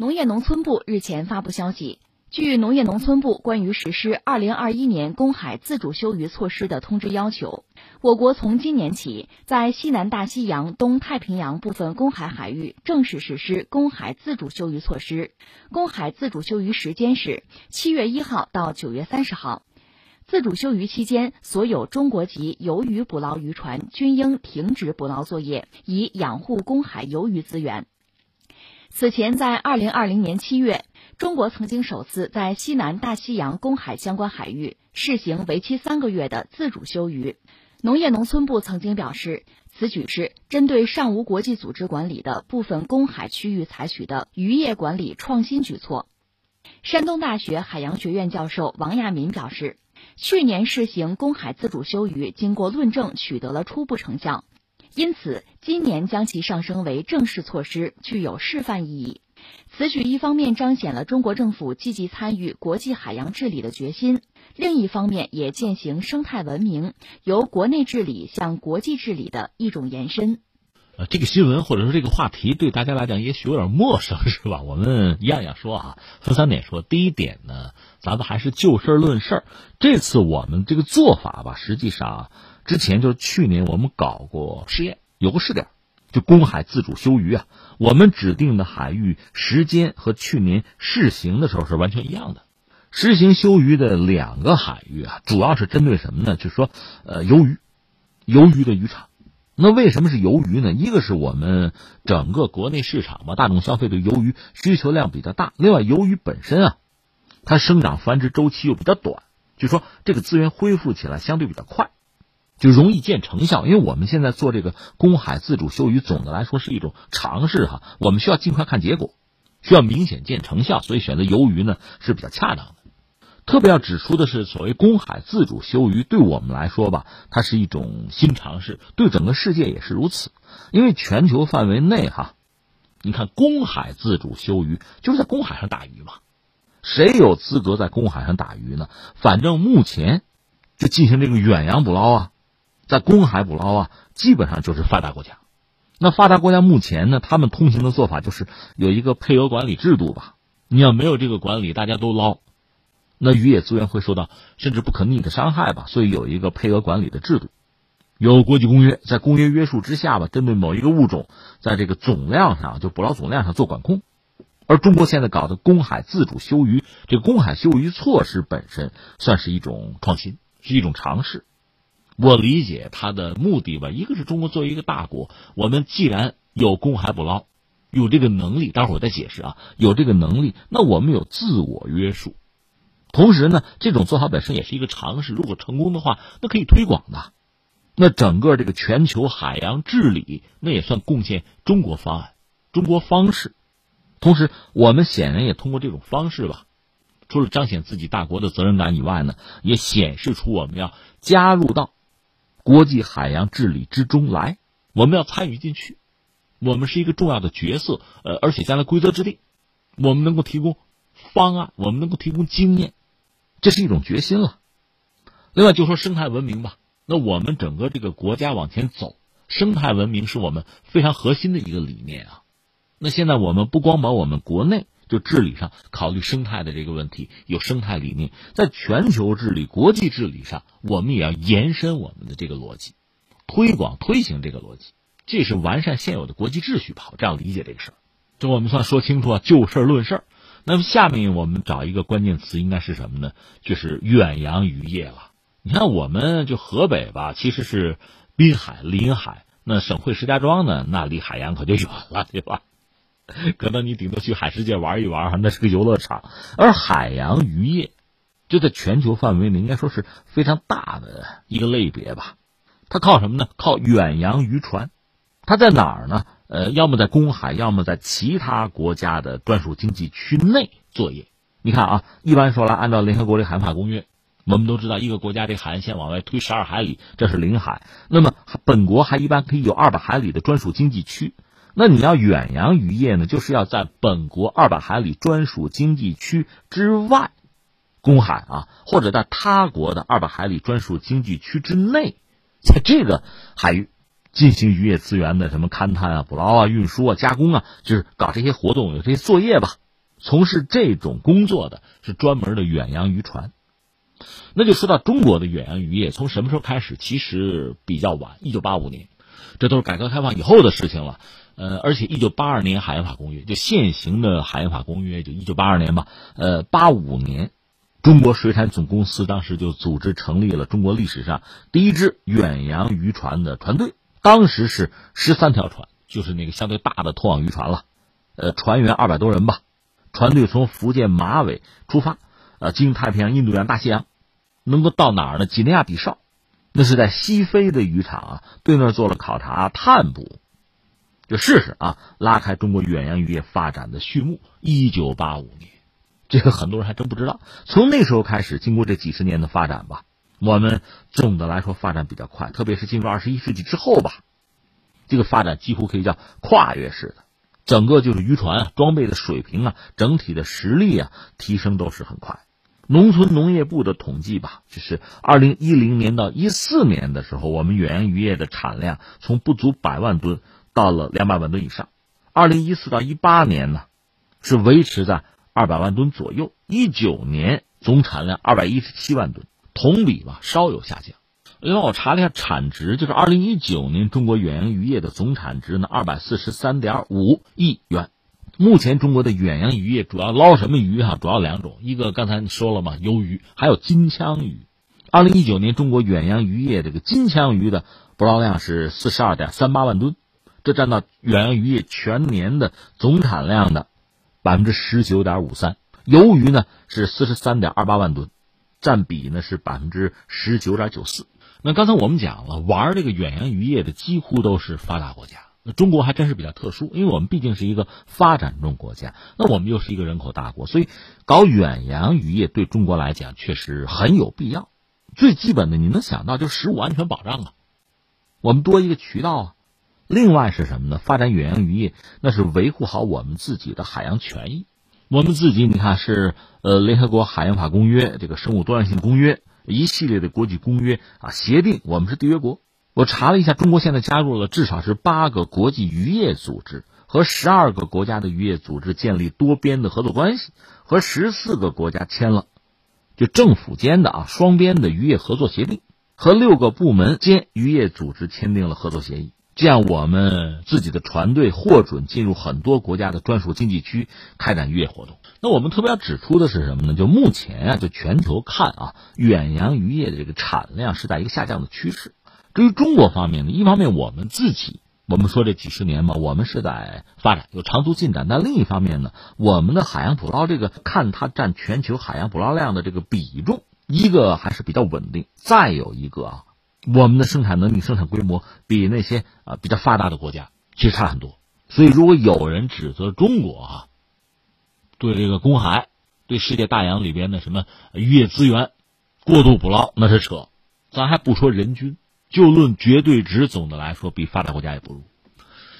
农业农村部日前发布消息，据农业农村部关于实施二零二一年公海自主休渔措施的通知要求，我国从今年起，在西南大西洋、东太平洋部分公海海域正式实施公海自主休渔措施。公海自主休渔时间是七月一号到九月三十号。自主休渔期间，所有中国籍游鱼捕捞渔船均应停止捕捞作业，以养护公海游鱼资源。此前，在二零二零年七月，中国曾经首次在西南大西洋公海相关海域试行为期三个月的自主休渔。农业农村部曾经表示，此举是针对尚无国际组织管理的部分公海区域采取的渔业管理创新举措。山东大学海洋学院教授王亚民表示，去年试行公海自主休渔，经过论证，取得了初步成效。因此，今年将其上升为正式措施，具有示范意义。此举一方面彰显了中国政府积极参与国际海洋治理的决心，另一方面也践行生态文明由国内治理向国际治理的一种延伸。呃，这个新闻或者说这个话题对大家来讲也许有点陌生，是吧？我们一样一样说啊，分三点说。第一点呢，咱们还是就事论事儿。这次我们这个做法吧，实际上。之前就是去年我们搞过试验，有个试点，就公海自主休渔啊。我们指定的海域时间和去年试行的时候是完全一样的。实行休渔的两个海域啊，主要是针对什么呢？就是说，呃，鱿鱼，鱿鱼的渔场。那为什么是鱿鱼呢？一个是我们整个国内市场嘛，大众消费对鱿鱼需求量比较大。另外，鱿鱼本身啊，它生长繁殖周期又比较短，就说这个资源恢复起来相对比较快。就容易见成效，因为我们现在做这个公海自主休渔，总的来说是一种尝试哈。我们需要尽快看结果，需要明显见成效，所以选择游鱼呢是比较恰当的。特别要指出的是，所谓公海自主休渔，对我们来说吧，它是一种新尝试，对整个世界也是如此。因为全球范围内哈，你看公海自主休渔就是在公海上打鱼嘛，谁有资格在公海上打鱼呢？反正目前就进行这个远洋捕捞啊。在公海捕捞啊，基本上就是发达国家。那发达国家目前呢，他们通行的做法就是有一个配额管理制度吧。你要没有这个管理，大家都捞，那渔业资源会受到甚至不可逆的伤害吧。所以有一个配额管理的制度，有国际公约，在公约约束之下吧，针对某一个物种，在这个总量上就捕捞总量上做管控。而中国现在搞的公海自主休渔，这个公海休渔措施本身算是一种创新，是一种尝试。我理解他的目的吧，一个是中国作为一个大国，我们既然有公海捕捞，有这个能力，待会儿我再解释啊，有这个能力，那我们有自我约束。同时呢，这种做法本身也是一个尝试，如果成功的话，那可以推广的。那整个这个全球海洋治理，那也算贡献中国方案、中国方式。同时，我们显然也通过这种方式吧，除了彰显自己大国的责任感以外呢，也显示出我们要加入到。国际海洋治理之中来，我们要参与进去，我们是一个重要的角色，呃，而且将来规则制定，我们能够提供方案，我们能够提供经验，这是一种决心了。另外就说生态文明吧，那我们整个这个国家往前走，生态文明是我们非常核心的一个理念啊。那现在我们不光把我们国内。就治理上考虑生态的这个问题，有生态理念，在全球治理、国际治理上，我们也要延伸我们的这个逻辑，推广推行这个逻辑，这是完善现有的国际秩序吧？这样理解这个事儿。这我们算说清楚啊，就事论事儿。那么下面我们找一个关键词，应该是什么呢？就是远洋渔业了。你看，我们就河北吧，其实是滨海临海，那省会石家庄呢，那离海洋可就远了，对吧？可能你顶多去海世界玩一玩哈，那是个游乐场。而海洋渔业，就在全球范围内应该说是非常大的一个类别吧。它靠什么呢？靠远洋渔船。它在哪儿呢？呃，要么在公海，要么在其他国家的专属经济区内作业。你看啊，一般说来，按照联合国的海法公约，我们都知道一个国家这海岸线往外推十二海里，这是领海。那么本国还一般可以有二百海里的专属经济区。那你要远洋渔业呢，就是要在本国二百海里专属经济区之外，公海啊，或者在他国的二百海里专属经济区之内，在这个海域进行渔业资源的什么勘探啊、捕捞啊、运输啊、加工啊，就是搞这些活动，有这些作业吧。从事这种工作的是专门的远洋渔船。那就说到中国的远洋渔业，从什么时候开始？其实比较晚，一九八五年，这都是改革开放以后的事情了。呃，而且一九八二年海洋法公约就现行的海洋法公约，就一九八二年吧。呃，八五年，中国水产总公司当时就组织成立了中国历史上第一支远洋渔船的船队，当时是十三条船，就是那个相对大的拖网渔船了。呃，船员二百多人吧。船队从福建马尾出发，呃，经太平洋、印度洋、大西洋。能够到哪儿呢？几内亚比绍，那是在西非的渔场啊，对那儿做了考察探捕，就试试啊，拉开中国远洋渔业发展的序幕。一九八五年，这个很多人还真不知道。从那时候开始，经过这几十年的发展吧，我们总的来说发展比较快，特别是进入二十一世纪之后吧，这个发展几乎可以叫跨越式的，整个就是渔船啊，装备的水平啊，整体的实力啊，提升都是很快。农村农业部的统计吧，就是二零一零年到一四年的时候，我们远洋渔业的产量从不足百万吨到了两百万吨以上。二零一四到一八年呢，是维持在二百万吨左右。一九年总产量二百一十七万吨，同比吧稍有下降。另外，我查了一下产值，就是二零一九年中国远洋渔业的总产值呢，二百四十三点五亿元。目前中国的远洋渔业主要捞什么鱼哈？主要两种，一个刚才你说了嘛，鱿鱼，还有金枪鱼。二零一九年中国远洋渔业这个金枪鱼的捕捞量是四十二点三八万吨，这占到远洋渔业全年的总产量的百分之十九点五三。鱿鱼呢是四十三点二八万吨，占比呢是百分之十九点九四。那刚才我们讲了，玩这个远洋渔业的几乎都是发达国家。中国还真是比较特殊，因为我们毕竟是一个发展中国家，那我们又是一个人口大国，所以搞远洋渔业对中国来讲确实很有必要。最基本的你能想到就是食物安全保障啊，我们多一个渠道啊。另外是什么呢？发展远洋渔业那是维护好我们自己的海洋权益。我们自己你看是呃联合国海洋法公约、这个生物多样性公约一系列的国际公约啊协定，我们是缔约国。我查了一下，中国现在加入了至少是八个国际渔业组织，和十二个国家的渔业组织建立多边的合作关系，和十四个国家签了就政府间的啊双边的渔业合作协定，和六个部门间渔业组织签订了合作协议。这样，我们自己的船队获准进入很多国家的专属经济区开展渔业活动。那我们特别要指出的是什么呢？就目前啊，就全球看啊，远洋渔业的这个产量是在一个下降的趋势。至于中国方面呢，一方面我们自己，我们说这几十年嘛，我们是在发展，有长足进展；但另一方面呢，我们的海洋捕捞这个，看它占全球海洋捕捞量的这个比重，一个还是比较稳定；再有一个啊，我们的生产能力、生产规模比那些啊比较发达的国家其实差很多。所以，如果有人指责中国啊，对这个公海、对世界大洋里边的什么渔业资源过度捕捞，那是扯。咱还不说人均。就论绝对值，总的来说比发达国家也不如。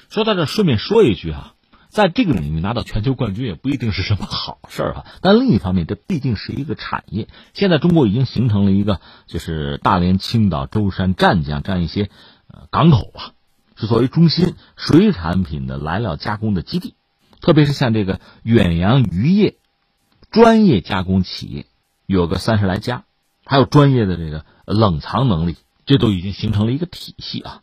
说到这，顺便说一句哈，在这个领域拿到全球冠军也不一定是什么好事儿哈。但另一方面，这毕竟是一个产业。现在中国已经形成了一个，就是大连、青岛、舟山、湛江这样一些呃港口吧，是作为中心水产品的来料加工的基地。特别是像这个远洋渔业专业加工企业，有个三十来家，还有专业的这个冷藏能力。这都已经形成了一个体系啊，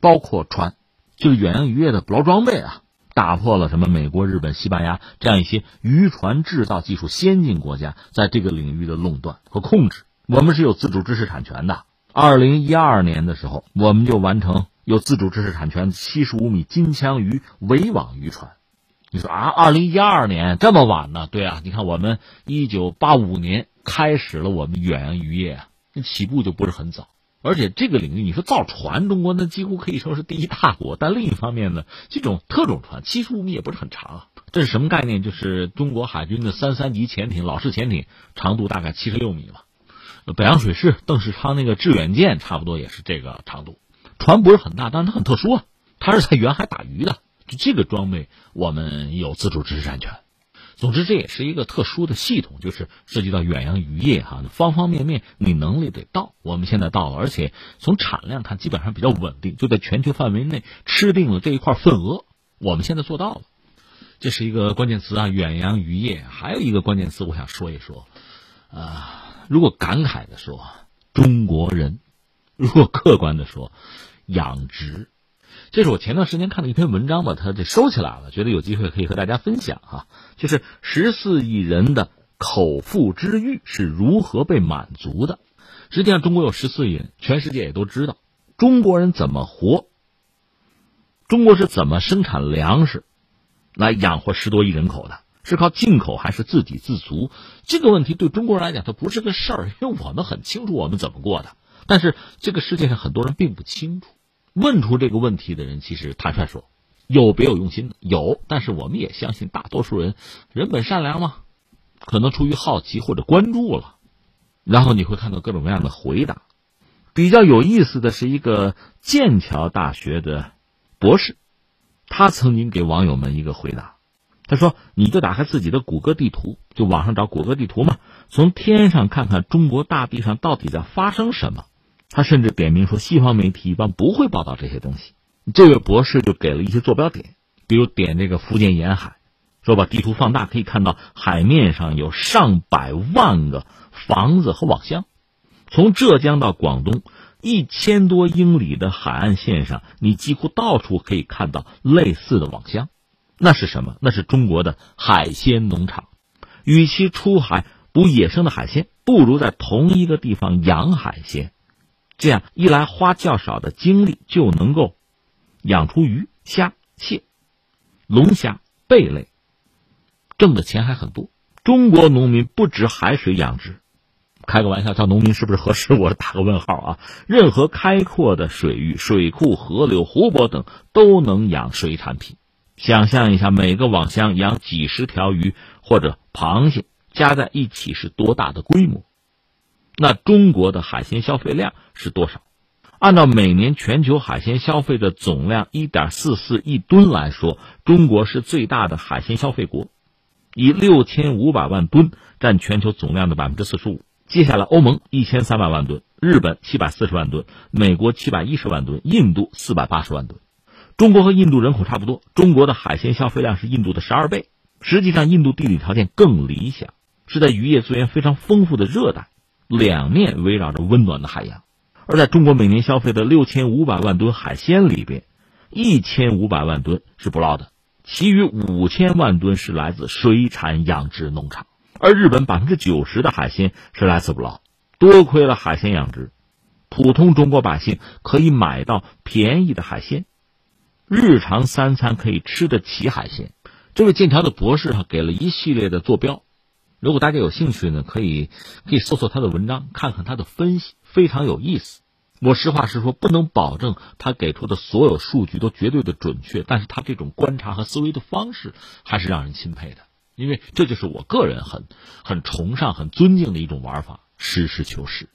包括船，就是远洋渔业的捕捞装备啊，打破了什么美国、日本、西班牙这样一些渔船制造技术先进国家在这个领域的垄断和控制。我们是有自主知识产权的。二零一二年的时候，我们就完成有自主知识产权七十五米金枪鱼围网渔船。你说啊，二零一二年这么晚呢？对啊，你看我们一九八五年开始了我们远洋渔业啊，那起步就不是很早。而且这个领域，你说造船，中国那几乎可以说是第一大国。但另一方面呢，这种特种船七十五米也不是很长啊。这是什么概念？就是中国海军的三三级潜艇、老式潜艇，长度大概七十六米吧。北洋水师邓世昌那个致远舰差不多也是这个长度。船不是很大，但是它很特殊啊，它是在远海打鱼的。就这个装备，我们有自主知识产权。总之，这也是一个特殊的系统，就是涉及到远洋渔业哈，方方面面你能力得到。我们现在到了，而且从产量看，基本上比较稳定，就在全球范围内吃定了这一块份额。我们现在做到了。这是一个关键词啊，远洋渔业。还有一个关键词，我想说一说，啊，如果感慨的说，中国人；如果客观的说，养殖。这是我前段时间看的一篇文章，把它这收起来了，觉得有机会可以和大家分享哈。就是十四亿人的口腹之欲是如何被满足的。实际上，中国有十四亿人，全世界也都知道中国人怎么活，中国是怎么生产粮食来养活十多亿人口的，是靠进口还是自给自足？这个问题对中国人来讲，它不是个事儿，因为我们很清楚我们怎么过的。但是这个世界上很多人并不清楚。问出这个问题的人，其实坦率说，有别有用心的有，但是我们也相信大多数人人本善良嘛，可能出于好奇或者关注了，然后你会看到各种各样的回答。比较有意思的是一个剑桥大学的博士，他曾经给网友们一个回答，他说：“你就打开自己的谷歌地图，就网上找谷歌地图嘛，从天上看看中国大地上到底在发生什么。”他甚至点名说，西方媒体一般不会报道这些东西。这位博士就给了一些坐标点，比如点这个福建沿海，说把地图放大可以看到海面上有上百万个房子和网箱。从浙江到广东一千多英里的海岸线上，你几乎到处可以看到类似的网箱。那是什么？那是中国的海鲜农场。与其出海捕野生的海鲜，不如在同一个地方养海鲜。这样一来，花较少的精力就能够养出鱼、虾、蟹、龙虾、贝类，挣的钱还很多。中国农民不止海水养殖，开个玩笑，叫农民是不是合适？我打个问号啊！任何开阔的水域、水库、河流、湖泊等都能养水产品。想象一下，每个网箱养几十条鱼或者螃蟹，加在一起是多大的规模？那中国的海鲜消费量是多少？按照每年全球海鲜消费的总量一点四四亿吨来说，中国是最大的海鲜消费国，以六千五百万吨占全球总量的百分之四十五。接下来，欧盟一千三百万吨，日本七百四十万吨，美国七百一十万吨，印度四百八十万吨。中国和印度人口差不多，中国的海鲜消费量是印度的十二倍。实际上，印度地理条件更理想，是在渔业资源非常丰富的热带。两面围绕着温暖的海洋，而在中国每年消费的六千五百万吨海鲜里边，一千五百万吨是捕捞的，其余五千万吨是来自水产养殖农场。而日本百分之九十的海鲜是来自捕捞。多亏了海鲜养殖，普通中国百姓可以买到便宜的海鲜，日常三餐可以吃得起海鲜。这位剑桥的博士哈给了一系列的坐标。如果大家有兴趣呢，可以可以搜索他的文章，看看他的分析，非常有意思。我实话实说，不能保证他给出的所有数据都绝对的准确，但是他这种观察和思维的方式还是让人钦佩的，因为这就是我个人很很崇尚、很尊敬的一种玩法——实事求是。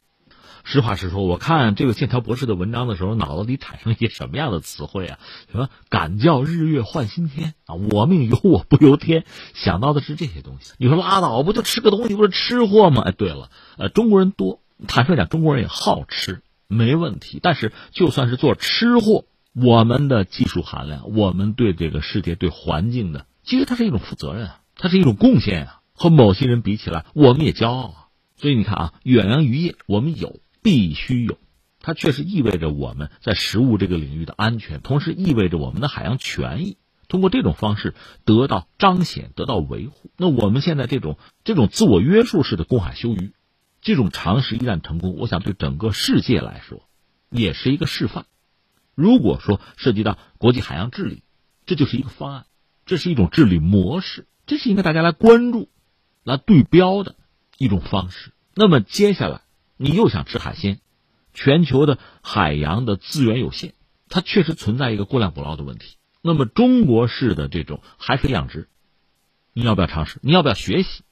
实话实说，我看这个剑桥博士的文章的时候，脑子里产生一些什么样的词汇啊？什么“敢叫日月换新天”啊，“我命由我不由天”，想到的是这些东西。你说拉倒，不就吃个东西，不是吃货吗？哎，对了，呃，中国人多，坦率讲，中国人也好吃，没问题。但是，就算是做吃货，我们的技术含量，我们对这个世界、对环境的，其实它是一种负责任啊，它是一种贡献啊。和某些人比起来，我们也骄傲啊。所以你看啊，远洋渔业我们有。必须有，它确实意味着我们在食物这个领域的安全，同时意味着我们的海洋权益通过这种方式得到彰显、得到维护。那我们现在这种这种自我约束式的公海休渔，这种尝试一旦成功，我想对整个世界来说也是一个示范。如果说涉及到国际海洋治理，这就是一个方案，这是一种治理模式，这是应该大家来关注、来对标的一种方式。那么接下来。你又想吃海鲜，全球的海洋的资源有限，它确实存在一个过量捕捞的问题。那么中国式的这种海水养殖，你要不要尝试？你要不要学习？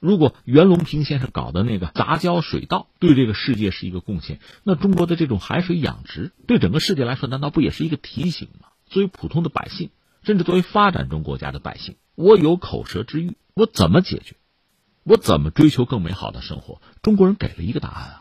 如果袁隆平先生搞的那个杂交水稻对这个世界是一个贡献，那中国的这种海水养殖对整个世界来说，难道不也是一个提醒吗？作为普通的百姓，甚至作为发展中国家的百姓，我有口舌之欲，我怎么解决？我怎么追求更美好的生活？中国人给了一个答案。